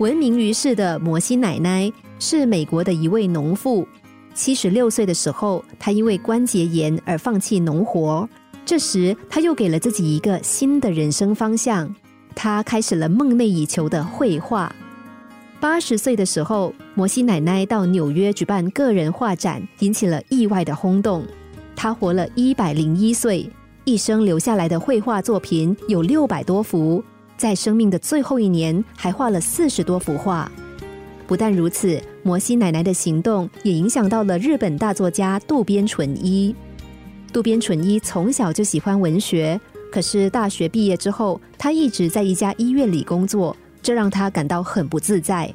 闻名于世的摩西奶奶是美国的一位农妇。七十六岁的时候，她因为关节炎而放弃农活。这时，她又给了自己一个新的人生方向，她开始了梦寐以求的绘画。八十岁的时候，摩西奶奶到纽约举办个人画展，引起了意外的轰动。她活了一百零一岁，一生留下来的绘画作品有六百多幅。在生命的最后一年，还画了四十多幅画。不但如此，摩西奶奶的行动也影响到了日本大作家渡边淳一。渡边淳一从小就喜欢文学，可是大学毕业之后，他一直在一家医院里工作，这让他感到很不自在。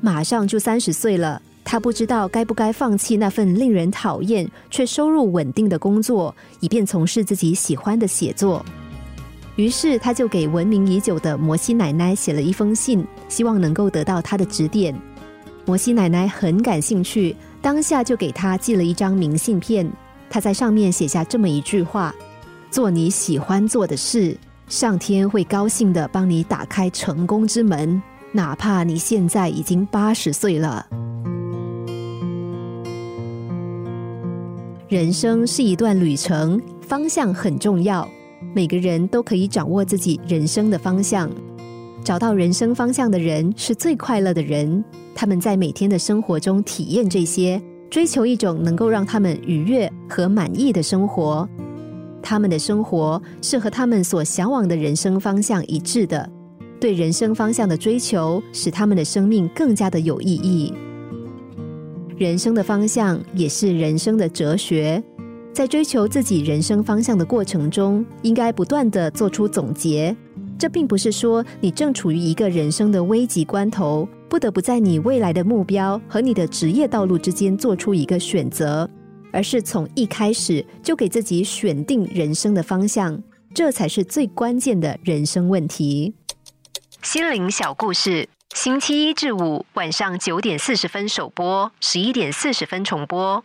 马上就三十岁了，他不知道该不该放弃那份令人讨厌却收入稳定的工作，以便从事自己喜欢的写作。于是，他就给闻名已久的摩西奶奶写了一封信，希望能够得到她的指点。摩西奶奶很感兴趣，当下就给他寄了一张明信片。他在上面写下这么一句话：“做你喜欢做的事，上天会高兴的帮你打开成功之门，哪怕你现在已经八十岁了。”人生是一段旅程，方向很重要。每个人都可以掌握自己人生的方向，找到人生方向的人是最快乐的人。他们在每天的生活中体验这些，追求一种能够让他们愉悦和满意的生活。他们的生活是和他们所向往的人生方向一致的。对人生方向的追求，使他们的生命更加的有意义。人生的方向也是人生的哲学。在追求自己人生方向的过程中，应该不断的做出总结。这并不是说你正处于一个人生的危急关头，不得不在你未来的目标和你的职业道路之间做出一个选择，而是从一开始就给自己选定人生的方向，这才是最关键的人生问题。心灵小故事，星期一至五晚上九点四十分首播，十一点四十分重播。